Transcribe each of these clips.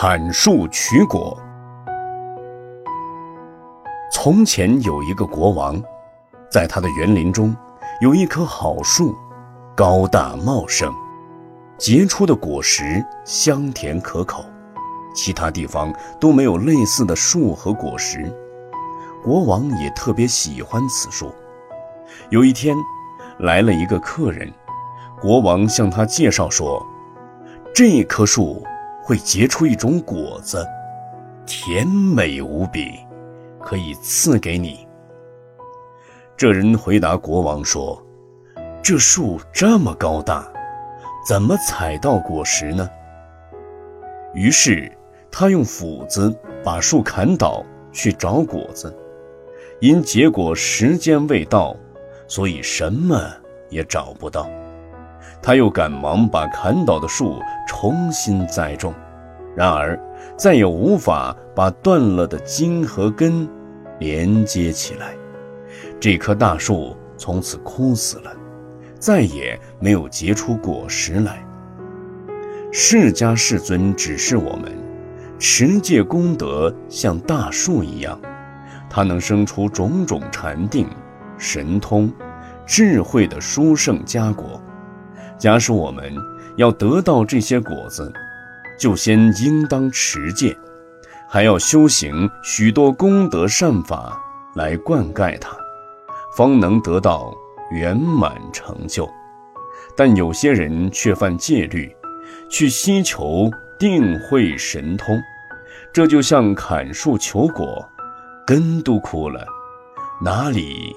砍树取果。从前有一个国王，在他的园林中有一棵好树，高大茂盛，结出的果实香甜可口，其他地方都没有类似的树和果实。国王也特别喜欢此树。有一天，来了一个客人，国王向他介绍说：“这棵树。”会结出一种果子，甜美无比，可以赐给你。这人回答国王说：“这树这么高大，怎么采到果实呢？”于是他用斧子把树砍倒，去找果子。因结果时间未到，所以什么也找不到。他又赶忙把砍倒的树重新栽种，然而再也无法把断了的茎和根连接起来。这棵大树从此枯死了，再也没有结出果实来。释迦世尊指示我们，持戒功德像大树一样，它能生出种种禅定、神通、智慧的殊胜佳果。假使我们要得到这些果子，就先应当持戒，还要修行许多功德善法来灌溉它，方能得到圆满成就。但有些人却犯戒律，去希求定慧神通，这就像砍树求果，根都枯了，哪里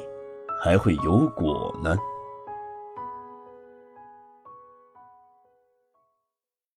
还会有果呢？